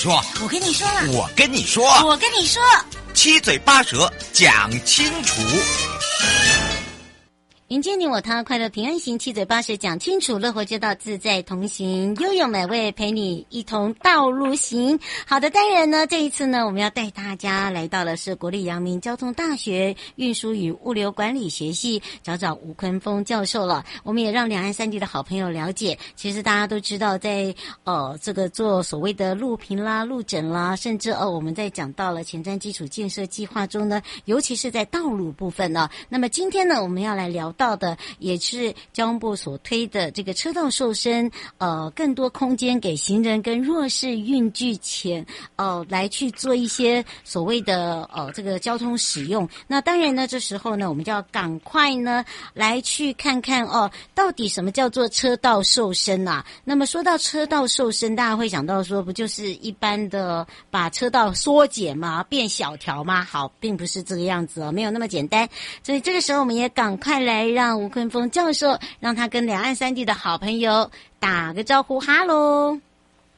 说，我跟你说了，我跟你说，我跟你说，七嘴八舌讲清楚。迎接你我他，快乐平安行，七嘴八舌讲清楚，乐活街道自在同行，悠悠美味陪你一同道路行。好的，当然呢，这一次呢，我们要带大家来到的是国立阳明交通大学运输与物流管理学系，找找吴坤峰教授了。我们也让两岸三地的好朋友了解，其实大家都知道在，在呃这个做所谓的路评啦、路诊啦，甚至哦我们在讲到了前瞻基础建设计划中呢，尤其是在道路部分呢。那么今天呢，我们要来聊。到的也是交通部所推的这个车道瘦身，呃，更多空间给行人跟弱势运具前，呃，来去做一些所谓的呃这个交通使用。那当然呢，这时候呢，我们就要赶快呢来去看看哦，到底什么叫做车道瘦身啊？那么说到车道瘦身，大家会想到说，不就是一般的把车道缩减吗？变小条吗？好，并不是这个样子哦，没有那么简单。所以这个时候，我们也赶快来。让吴坤峰教授让他跟两岸三地的好朋友打个招呼，哈喽！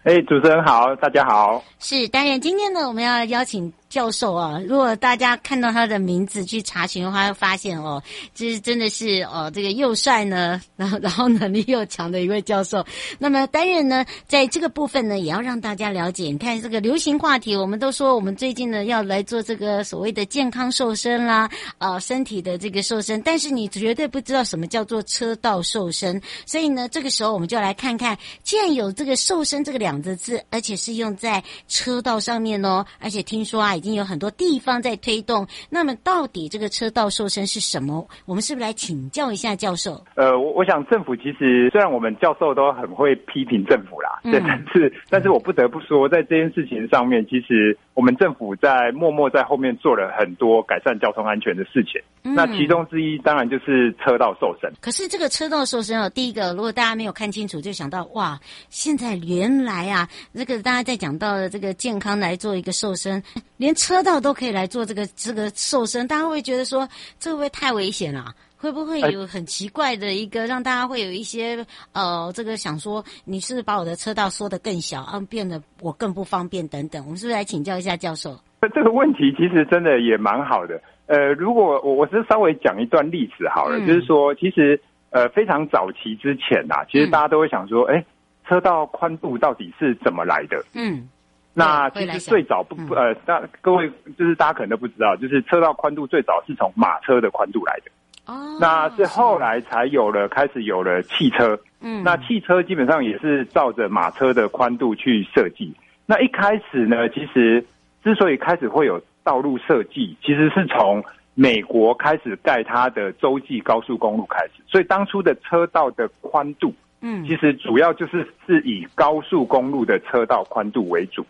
哎，主持人好，大家好。是，当然今天呢，我们要邀请。教授啊，如果大家看到他的名字去查询的话，会发现哦，这是真的是哦，这个又帅呢，然后然后能力又强的一位教授。那么当然呢，在这个部分呢，也要让大家了解。你看这个流行话题，我们都说我们最近呢要来做这个所谓的健康瘦身啦，啊，身体的这个瘦身。但是你绝对不知道什么叫做车道瘦身。所以呢，这个时候我们就来看看，既然有这个瘦身这个两个字，而且是用在车道上面哦，而且听说啊。已经有很多地方在推动，那么到底这个车道瘦身是什么？我们是不是来请教一下教授？呃，我我想政府其实虽然我们教授都很会批评政府啦，嗯、但是但是我不得不说，在这件事情上面，其实我们政府在默默在后面做了很多改善交通安全的事情。嗯、那其中之一当然就是车道瘦身。可是这个车道瘦身哦，第一个如果大家没有看清楚，就想到哇，现在原来啊，这个大家在讲到的这个健康来做一个瘦身，连车道都可以来做这个这个瘦身，大家会觉得说这会不会太危险了啊？会不会有很奇怪的一个让大家会有一些呃，这个想说你是把我的车道缩得更小，啊，变得我更不方便等等？我们是不是来请教一下教授？这个问题其实真的也蛮好的。呃，如果我我是稍微讲一段历史好了，嗯、就是说其实呃非常早期之前呐，其实大家都会想说，哎、嗯，车道宽度到底是怎么来的？嗯。那其实最早不不呃，大各位就是大家可能都不知道，就是车道宽度最早是从马车的宽度来的。哦。那是后来才有了开始有了汽车。嗯。那汽车基本上也是照着马车的宽度去设计。那一开始呢，其实之所以开始会有道路设计，其实是从美国开始盖它的洲际高速公路开始。所以当初的车道的宽度，嗯，其实主要就是是以高速公路的车道宽度为主。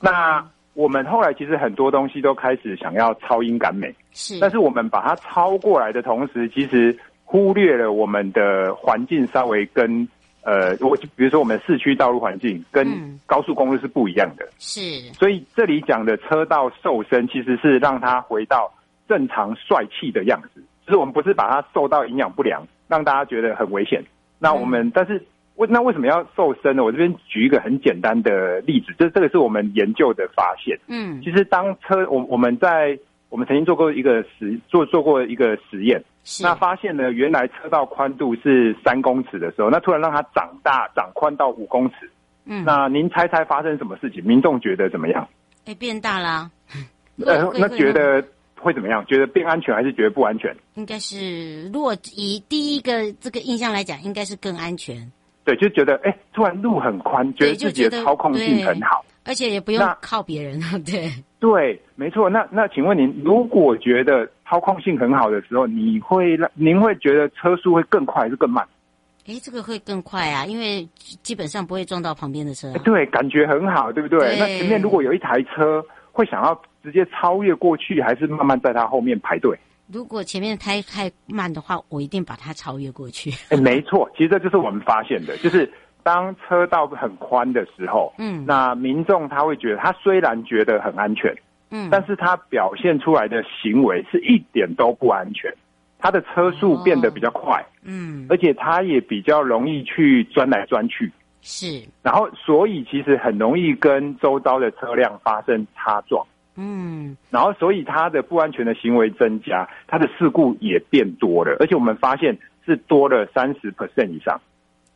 那我们后来其实很多东西都开始想要超英赶美，是，但是我们把它超过来的同时，其实忽略了我们的环境稍微跟呃，我就比如说我们市区道路环境跟高速公路是不一样的，是，所以这里讲的车道瘦身其实是让它回到正常帅气的样子，就是我们不是把它瘦到营养不良，让大家觉得很危险。那我们但是。为那为什么要瘦身呢？我这边举一个很简单的例子，这这个是我们研究的发现。嗯，其实当车我我们在我们曾经做过一个实做做过一个实验，是那发现呢，原来车道宽度是三公尺的时候，那突然让它长大长宽到五公尺，嗯，那您猜猜发生什么事情？民众觉得怎么样？哎，变大啦。呃，那觉得会怎么样？觉得变安全还是觉得不安全？应该是，如果以第一个这个印象来讲，应该是更安全。对，就觉得哎，突然路很宽，觉得自己的操控性很好，而且也不用靠别人。对对，没错。那那请问您，如果觉得操控性很好的时候，你会让您会觉得车速会更快还是更慢？哎，这个会更快啊，因为基本上不会撞到旁边的车啊。对，感觉很好，对不对？对。那前面如果有一台车，会想要直接超越过去，还是慢慢在它后面排队？如果前面开太慢的话，我一定把它超越过去。哎，没错，其实这就是我们发现的，就是当车道很宽的时候，嗯，那民众他会觉得，他虽然觉得很安全，嗯，但是他表现出来的行为是一点都不安全，他的车速变得比较快，哦、嗯，而且他也比较容易去钻来钻去，是，然后所以其实很容易跟周遭的车辆发生擦撞。嗯，然后所以他的不安全的行为增加，他的事故也变多了，而且我们发现是多了三十 percent 以上。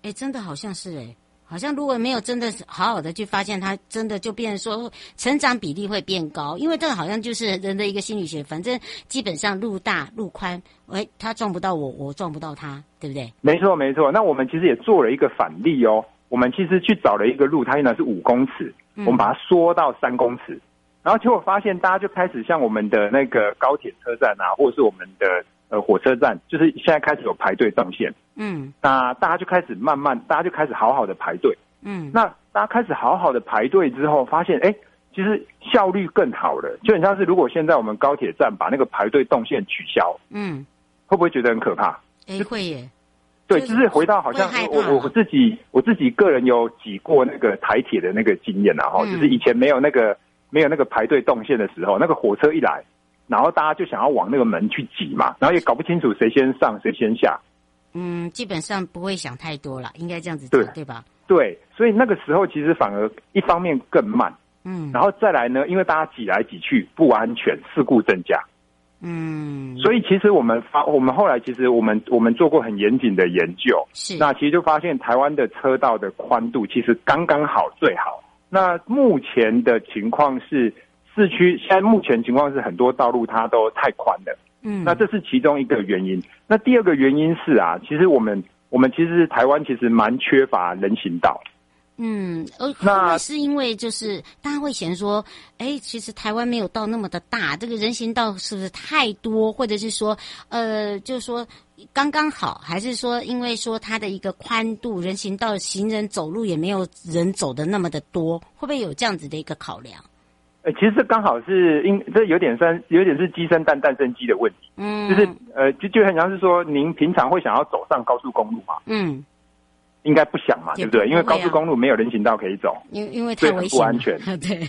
哎，真的好像是哎，好像如果没有真的好好的去发现，他真的就变成说成长比例会变高，因为这个好像就是人的一个心理学，反正基本上路大路宽，哎，他撞不到我，我撞不到他，对不对？没错没错，那我们其实也做了一个反例哦，我们其实去找了一个路，它原来是五公尺，我们把它缩到三公尺。嗯然后结果发现，大家就开始像我们的那个高铁车站啊，或者是我们的呃火车站，就是现在开始有排队动线。嗯，那大家就开始慢慢，大家就开始好好的排队。嗯，那大家开始好好的排队之后，发现哎，其实效率更好了。就很像是如果现在我们高铁站把那个排队动线取消，嗯，会不会觉得很可怕？哎，会耶。对，就是回到好像我我我自己我自己个人有挤过那个台铁的那个经验啊，哈、嗯，就是以前没有那个。没有那个排队动线的时候，那个火车一来，然后大家就想要往那个门去挤嘛，然后也搞不清楚谁先上谁先下。嗯，基本上不会想太多了，应该这样子讲，对对吧？对，所以那个时候其实反而一方面更慢，嗯，然后再来呢，因为大家挤来挤去不安全，事故增加。嗯，所以其实我们发，我们后来其实我们我们做过很严谨的研究，是，那其实就发现台湾的车道的宽度其实刚刚好，最好。那目前的情况是，市区现在目前情况是很多道路它都太宽了，嗯，那这是其中一个原因。那第二个原因是啊，其实我们我们其实台湾其实蛮缺乏人行道，嗯，呃，那是因为就是大家会嫌说，哎，其实台湾没有到那么的大，这个人行道是不是太多，或者是说，呃，就是说。刚刚好，还是说因为说它的一个宽度，人行道行人走路也没有人走的那么的多，会不会有这样子的一个考量？呃，其实这刚好是因这有点算有点是鸡生蛋蛋生鸡的问题，嗯，就是呃就就很像是说您平常会想要走上高速公路嘛？嗯，应该不想嘛，对不对？因为高速公路没有人行道可以走，因因为太危险，不安全，对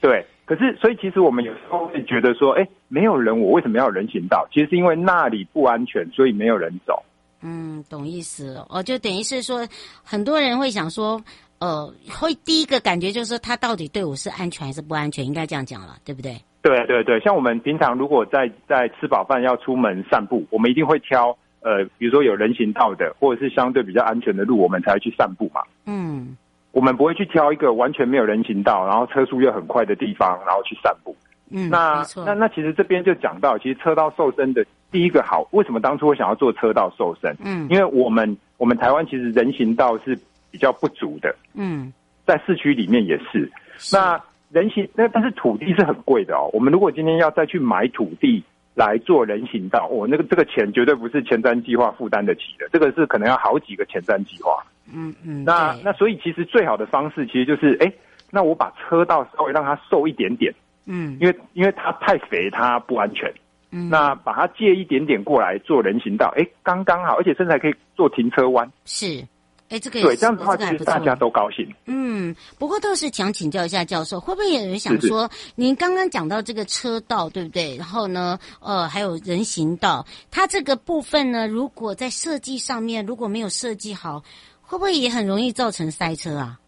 对。可是，所以其实我们有时候会觉得说，哎，没有人，我为什么要有人行道？其实是因为那里不安全，所以没有人走。嗯，懂意思了。哦，就等于是说，很多人会想说，呃，会第一个感觉就是说，他到底对我是安全还是不安全？应该这样讲了，对不对？对对对，像我们平常如果在在吃饱饭要出门散步，我们一定会挑呃，比如说有人行道的，或者是相对比较安全的路，我们才会去散步嘛。嗯。我们不会去挑一个完全没有人行道，然后车速又很快的地方，然后去散步。嗯，那那那其实这边就讲到，其实车道瘦身的第一个好，为什么当初我想要做车道瘦身？嗯，因为我们我们台湾其实人行道是比较不足的。嗯，在市区里面也是。是那人行那但是土地是很贵的哦。我们如果今天要再去买土地来做人行道，我、哦、那个这个钱绝对不是前瞻计划负担得起的，这个是可能要好几个前瞻计划。嗯嗯，那那所以其实最好的方式其实就是，哎，那我把车道稍微让它瘦一点点，嗯，因为因为它太肥它不安全，嗯，那把它借一点点过来做人行道，哎，刚刚好，而且甚至还可以做停车弯，是，哎，这个对，这样子的话，这个、其实大家都高兴。嗯，不过倒是想请教一下教授，会不会有人想说，您刚刚讲到这个车道，对不对？然后呢，呃，还有人行道，它这个部分呢，如果在设计上面如果没有设计好。会不会也很容易造成塞车啊？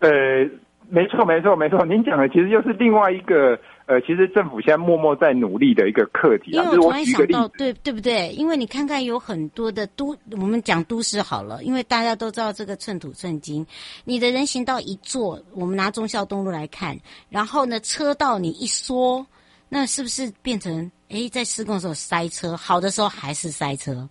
呃，没错，没错，没错。您讲的其实又是另外一个。呃，其实政府现在默默在努力的一个课题啊，因为我突然想到，对对不对？因为你看看有很多的都，我们讲都市好了，因为大家都知道这个寸土寸金，你的人行道一做，我们拿忠孝东路来看，然后呢，车道你一缩，那是不是变成哎，在施工的时候塞车，好的时候还是塞车？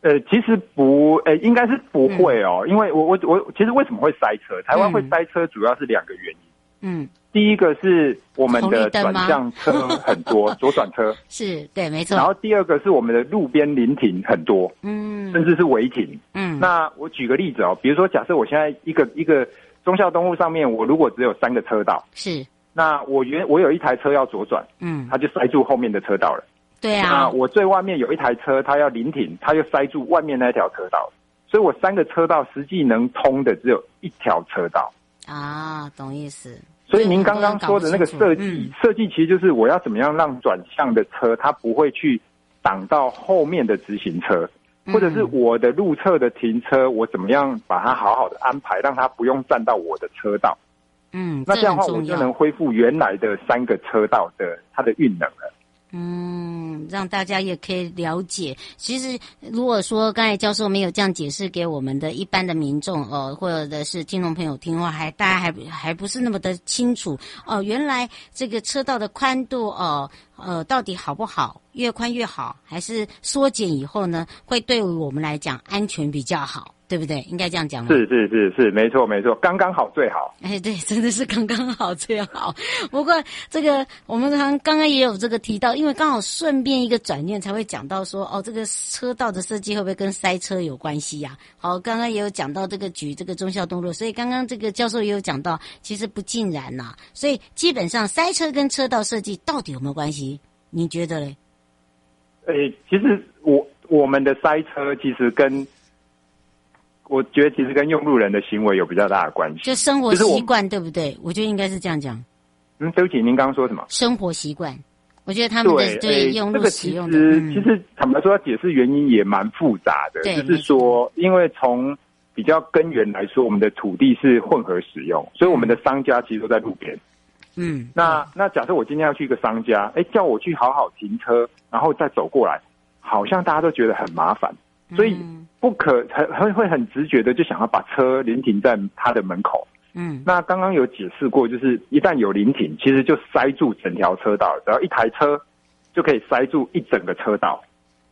呃，其实不，呃，应该是不会哦，嗯、因为我我我，其实为什么会塞车？台湾会塞车，主要是两个原因。嗯。第一个是我们的转向车很多，左转车是对，没错。然后第二个是我们的路边临停很多，嗯，甚至是违停，嗯。那我举个例子哦，比如说假设我现在一个一个忠孝东路上面，我如果只有三个车道，是，那我原我有一台车要左转，嗯，它就塞住后面的车道了，对啊。那我最外面有一台车，它要临停，它就塞住外面那条车道，所以我三个车道实际能通的只有一条车道。啊，懂意思。所以您刚刚说的那个设计，设计其实就是我要怎么样让转向的车它不会去挡到后面的直行车，或者是我的路侧的停车，我怎么样把它好好的安排，让它不用占到我的车道。嗯，那这样的话我就能恢复原来的三个车道的它的运能了。嗯，让大家也可以了解。其实，如果说刚才教授没有这样解释给我们的一般的民众哦、或者是听众朋友听的话，还大家还还不是那么的清楚哦、原来这个车道的宽度哦。呃，到底好不好？越宽越好，还是缩减以后呢，会对我们来讲安全比较好，对不对？应该这样讲吗？是是是是，没错没错，刚刚好最好。哎，对，真的是刚刚好最好。不过这个我们刚刚刚也有这个提到，因为刚好顺便一个转念才会讲到说，哦，这个车道的设计会不会跟塞车有关系呀、啊？好，刚刚也有讲到这个举这个忠孝东路，所以刚刚这个教授也有讲到，其实不尽然呐、啊。所以基本上塞车跟车道设计到底有没有关系？你觉得嘞？诶、欸，其实我我们的塞车其实跟，我觉得其实跟用路人的行为有比较大的关系，就生活习惯对不对？我觉得应该是这样讲。嗯，对不起，您刚刚说什么？生活习惯，我觉得他们的对，对用路使用的，这个、其实、嗯、其实坦白说，要解释原因也蛮复杂的。对，就是说，因为从比较根源来说，我们的土地是混合使用，所以我们的商家其实都在路边。嗯，那那假设我今天要去一个商家，哎，叫我去好好停车，然后再走过来，好像大家都觉得很麻烦，所以不可很很会很直觉的就想要把车临停在他的门口。嗯，那刚刚有解释过，就是一旦有临停，其实就塞住整条车道，只要一台车就可以塞住一整个车道。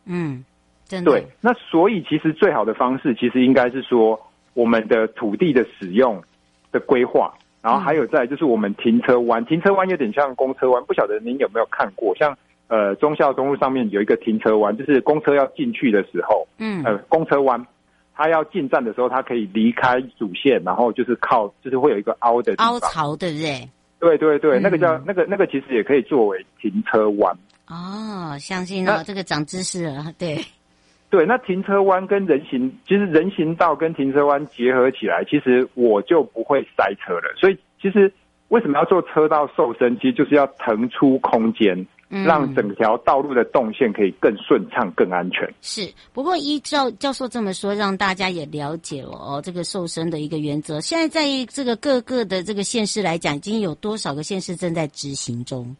嗯，真的。对，那所以其实最好的方式，其实应该是说我们的土地的使用的规划。然后还有再就是我们停车弯，停车弯有点像公车弯，不晓得您有没有看过？像呃忠孝东路上面有一个停车弯，就是公车要进去的时候，嗯，呃公车弯，它要进站的时候，它可以离开主线，然后就是靠，就是会有一个凹的凹槽，对不对？对对对，嗯、那个叫那个那个其实也可以作为停车弯。哦，相信哦，这个长知识了，对。对，那停车弯跟人行，其实人行道跟停车弯结合起来，其实我就不会塞车了。所以，其实为什么要做车道瘦身？其实就是要腾出空间，让整条道路的动线可以更顺畅、更安全。是，不过依照教授这么说，让大家也了解了哦，这个瘦身的一个原则。现在在这个各个的这个县市来讲，已经有多少个县市正在执行中？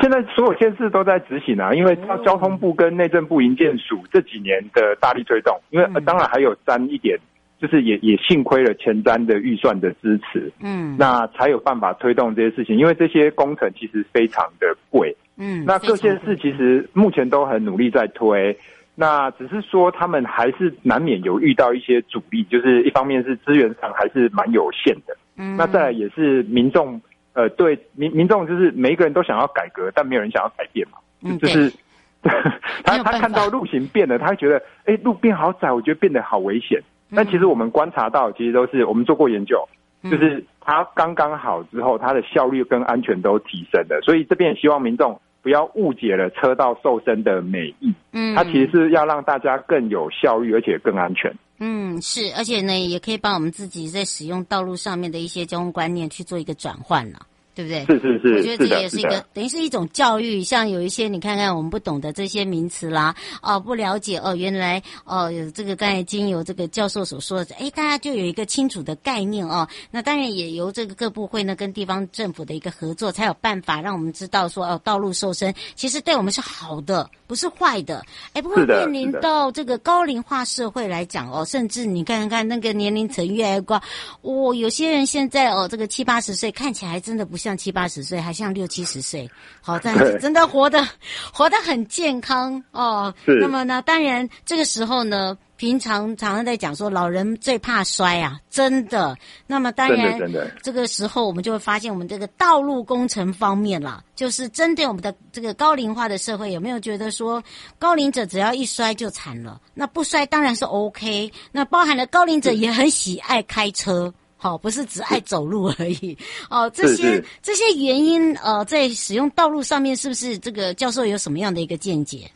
现在所有县市都在执行啊，因为交通部跟内政部营建署这几年的大力推动，因为当然还有沾一点，就是也也幸亏了前瞻的预算的支持，嗯，那才有办法推动这些事情，因为这些工程其实非常的贵，嗯，那各县市其实目前都很努力在推，那只是说他们还是难免有遇到一些阻力，就是一方面是资源上还是蛮有限的，嗯，那再来也是民众。呃，对民民众就是每一个人都想要改革，但没有人想要改变嘛。嗯，就是 他他看到路型变了，他会觉得，哎，路变好窄，我觉得变得好危险。嗯、但其实我们观察到，其实都是我们做过研究，嗯、就是它刚刚好之后，它的效率跟安全都提升了。所以这边也希望民众不要误解了车道瘦身的美意。嗯，它其实是要让大家更有效率，而且更安全。嗯，是，而且呢，也可以帮我们自己在使用道路上面的一些交通观念去做一个转换了。对不对？是是是，我觉得这也是一个是等于是一种教育。像有一些你看看我们不懂的这些名词啦，哦，不了解哦，原来哦有这个刚才经由这个教授所说的，哎，大家就有一个清楚的概念哦。那当然也由这个各部会呢跟地方政府的一个合作，才有办法让我们知道说哦，道路瘦身其实对我们是好的，不是坏的。哎，不过面临到这个高龄化社会来讲哦，甚至你看看那个年龄层越来越高，哦，有些人现在哦这个七八十岁看起来真的不像七八十岁，还像六七十岁。好，但是真的活得活得很健康哦。是。那么呢，当然这个时候呢，平常常常在讲说老人最怕摔啊，真的。那么当然。这个时候我们就会发现，我们这个道路工程方面啦，就是针对我们的这个高龄化的社会，有没有觉得说高龄者只要一摔就惨了？那不摔当然是 OK。那包含了高龄者也很喜爱开车。好，不是只爱走路而已。哦，这些这些原因，呃，在使用道路上面，是不是这个教授有什么样的一个见解？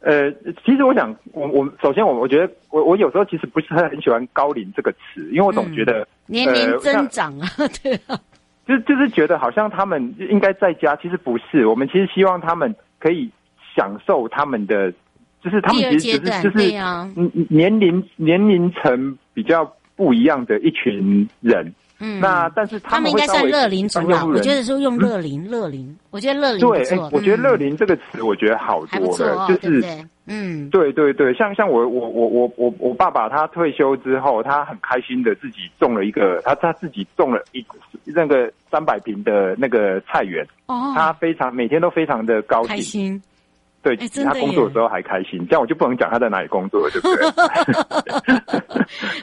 呃，其实我想，我我首先我我觉得，我我有时候其实不是很喜欢“高龄”这个词，因为我总觉得、嗯、年龄增长啊，呃、对啊，就就是觉得好像他们应该在家，其实不是。我们其实希望他们可以享受他们的，就是他们其实只是就是嗯年龄年龄层比较。不一样的一群人，嗯，那但是他们，应该算乐龄族吧。我觉得说用乐龄，乐、嗯、龄，我觉得乐龄对，哎、欸，我觉得乐龄这个词，我觉得好多了，哦、就是，嗯，对对对，像像我我我我我我爸爸他退休之后，他很开心的自己种了一个，他他自己种了一那个三百平的那个菜园，哦，他非常每天都非常的高兴。开心对，他工作的时候还开心，这样我就不能讲他在哪里工作了，对不对？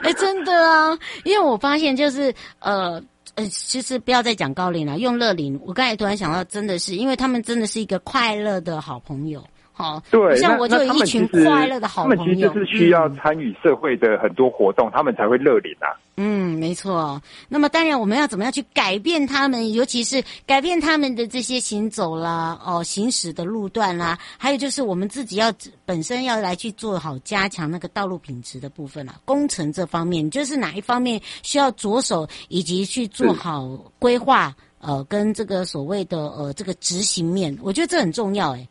哎，真的啊，因为我发现就是呃呃，其实不要再讲高龄了，用乐龄。我刚才突然想到，真的是因为他们真的是一个快乐的好朋友。好，对，像我就有一群快乐的好朋友，他们其实是需要参与社会的很多活动，嗯、他们才会乐龄啊。嗯，没错。那么当然，我们要怎么样去改变他们，尤其是改变他们的这些行走啦、哦行驶的路段啦，还有就是我们自己要本身要来去做好加强那个道路品质的部分啊。工程这方面，就是哪一方面需要着手，以及去做好规划，呃，跟这个所谓的呃这个执行面，我觉得这很重要，诶。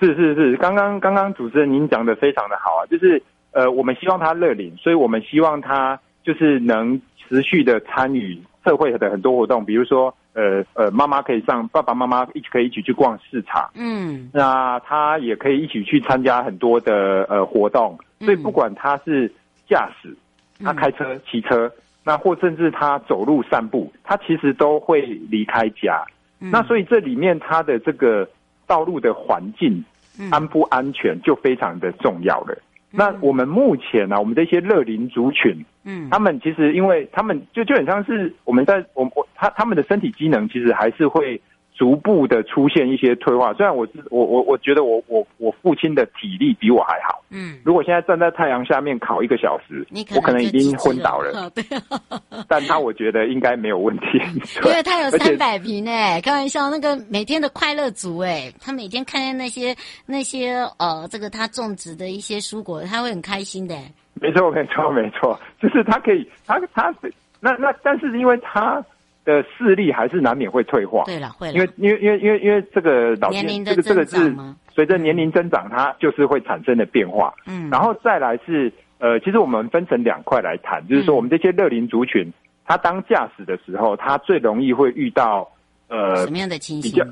是是是，刚刚刚刚主持人您讲的非常的好啊，就是呃，我们希望他乐领，所以我们希望他就是能持续的参与社会的很多活动，比如说呃呃，妈妈可以上，爸爸妈妈一起可以一起去逛市场，嗯，那他也可以一起去参加很多的呃活动，所以不管他是驾驶，他开车、骑车，那或甚至他走路散步，他其实都会离开家，那所以这里面他的这个道路的环境。安不安全就非常的重要了。嗯、那我们目前呢、啊，我们这些乐龄族群，嗯，他们其实因为他们就就很像是我们在我我他他们的身体机能其实还是会。逐步的出现一些退化，虽然我是我我我觉得我我我父亲的体力比我还好，嗯，如果现在站在太阳下面烤一个小时，可我可能已经昏倒了，对，啊 但他我觉得应该没有问题，因为他有三百平诶，开玩笑，那个每天的快乐族哎，他每天看见那些那些呃，这个他种植的一些蔬果，他会很开心的，没错没错没错，就是他可以他他那那但是因为他。的视力还是难免会退化，对了，会了，因为因为因为因为因为这个老年这个这个是随着年龄增长，它就是会产生的变化。嗯，然后再来是呃，其实我们分成两块来谈，就是说我们这些乐龄族群，他当驾驶的时候，他最容易会遇到呃什么样的情形？比较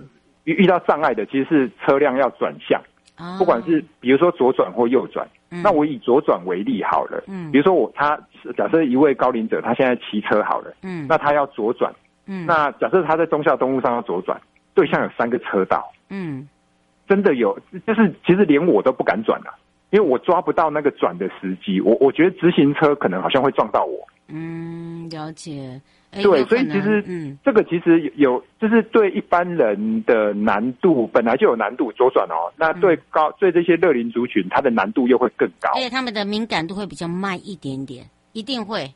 遇遇到障碍的，其实是车辆要转向，不管是比如说左转或右转。那我以左转为例好了，嗯，比如说我他假设一位高龄者，他现在骑车好了，嗯，那他要左转。嗯，那假设他在忠孝东路上要左转，对向有三个车道，嗯，真的有，就是其实连我都不敢转了，因为我抓不到那个转的时机，我我觉得直行车可能好像会撞到我。嗯，了解。对，所以其实，嗯，这个其实有，就是对一般人的难度本来就有难度，左转哦，那对高对这些乐龄族群，它的难度又会更高，而且他们的敏感度会比较慢一点点，一定会。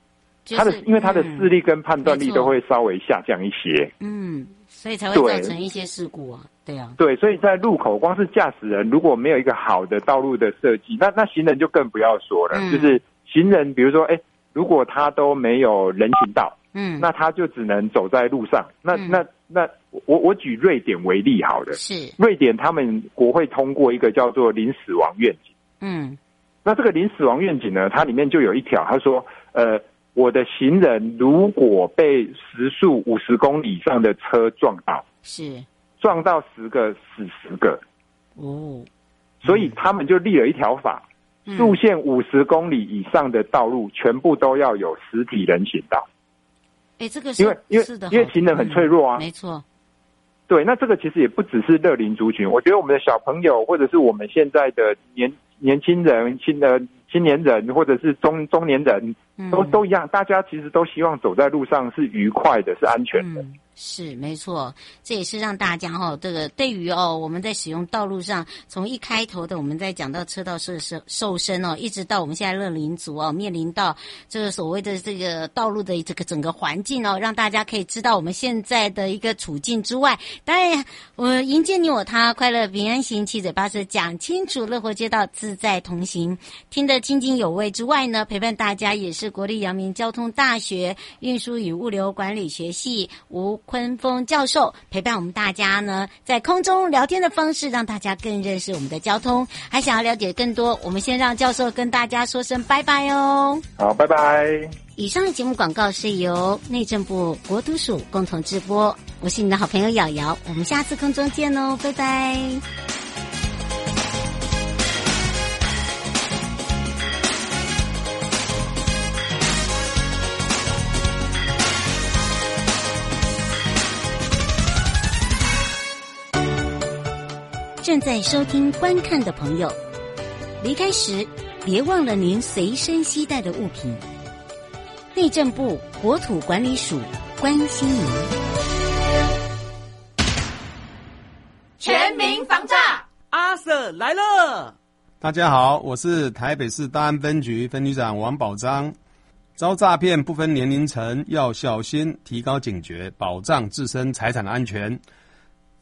就是、他的因为他的视力跟判断力都会稍微下降一些，嗯，所以才会造成一些事故啊，对，啊，对，所以在路口光是驾驶人如果没有一个好的道路的设计，那那行人就更不要说了，嗯、就是行人，比如说，哎，如果他都没有人行道，嗯，那他就只能走在路上，那、嗯、那那我我举瑞典为例好了，是。瑞典他们国会通过一个叫做零死亡愿景。嗯，那这个零死亡愿景呢，它里面就有一条，他说，呃，我的行人如果被时速五十公里以上的车撞到，是。撞到十个死十个，哦，所以他们就立了一条法，嗯。速限五十公里以上的道路全部都要有实体人行道。哎，这个是因为因为因为情人很脆弱啊嗯没错，对，那这个其实也不只是乐龄族群，我觉得我们的小朋友或者是我们现在的年年轻人、青的青年人，或者是中中年人，都嗯都一样，大家其实都希望走在路上是愉快的，是安全的。嗯，是没错，这也是让大家哈、哦，这个对于哦，我们在使用道路上，从一开头的我们在讲到车道设施瘦身哦，一直到我们现在乐龄族哦，面临到这个所谓的这个道路的这个整个环境哦，让大家可以知道我们现在的一个处境之外，当然我迎接你我他，快乐平安行，七嘴八舌讲清楚，乐活街道自在同行，听得津津有味之外呢，陪伴大家也是国立阳明交通大学运输与物流管理学系吴坤峰教授陪伴我们大家呢，在空中聊天的方式，让大家更认识我们的交通。还想要了解更多，我们先让教授跟大家说声拜拜哦。好，拜拜。以上的节目广告是由内政部国土署共同直播，我是你的好朋友瑶瑶，我们下次空中见哦，拜拜。正在收听、观看的朋友，离开时别忘了您随身携带的物品。内政部国土管理署关心您。全民防诈，阿 Sir 来了！大家好，我是台北市大安分局分局长王宝章。遭诈骗不分年龄层，要小心，提高警觉，保障自身财产的安全。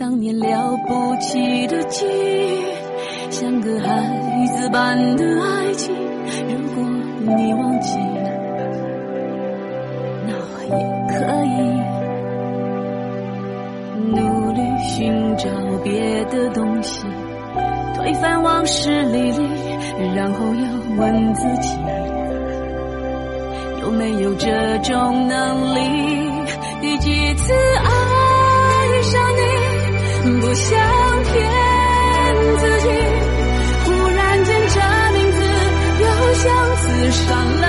当年了不起的记忆，像个孩子般的爱情。如果你忘记，那也可以。努力寻找别的东西，推翻往事历历，然后要问自己，有没有这种能力？第几次爱上你，不想骗自己，忽然间这名字又像刺伤了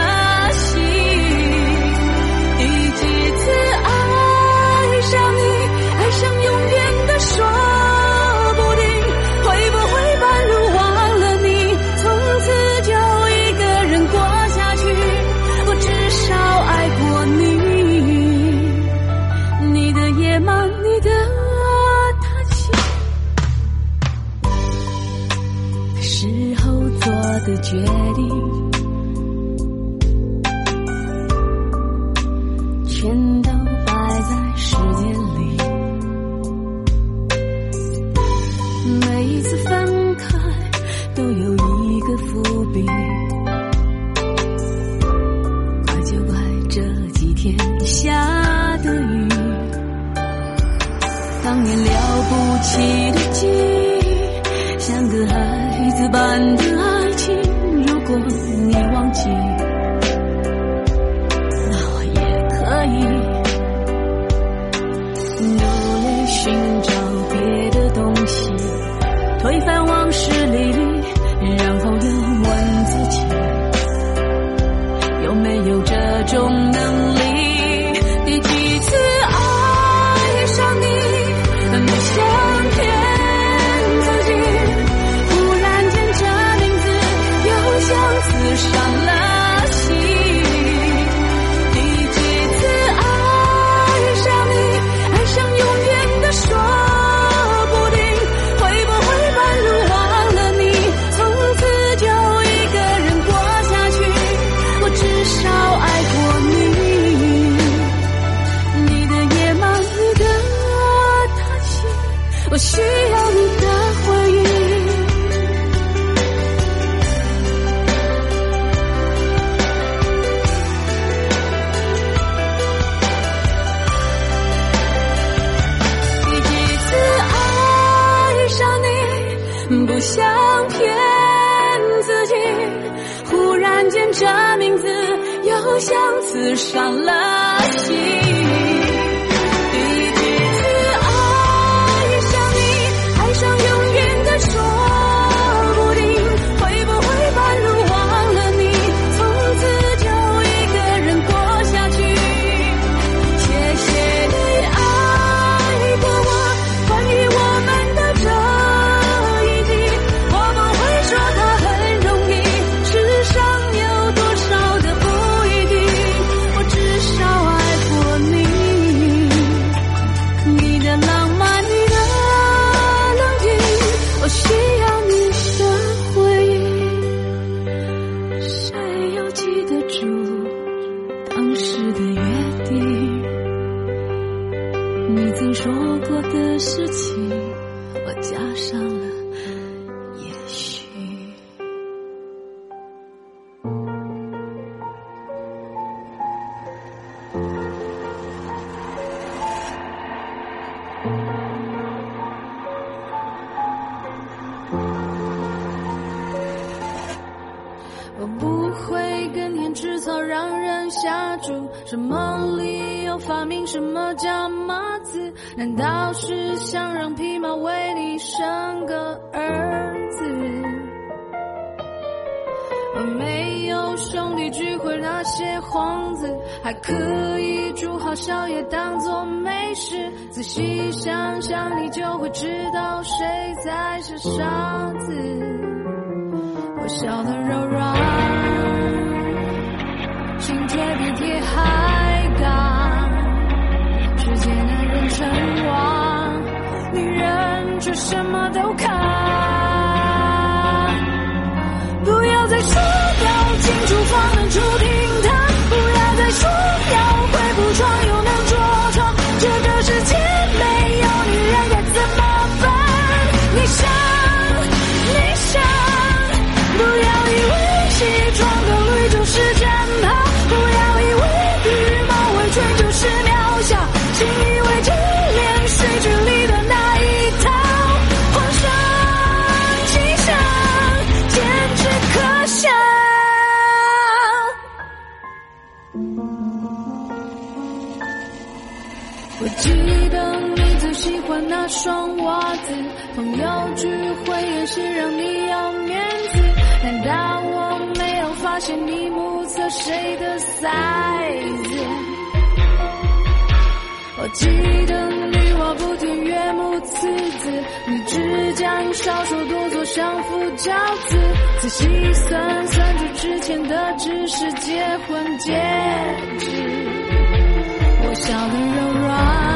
子般的爱情，如果你忘记。我需要你的回应。第几次爱上你，不想骗自己，忽然间这名字又像刺伤了心。只想让匹马为你生个儿子？没有兄弟聚会那些幌子，还可以煮好宵夜当作美食。仔细想想，你就会知道谁才是傻子。我笑得柔软，什么双袜子，朋友聚会也是让你要面子。难道我没有发现你目测谁的 size？我记得女娲补天岳母刺字，你只将少说多做相夫教子。仔细算算，这之前的只是结婚戒指。我笑得柔软。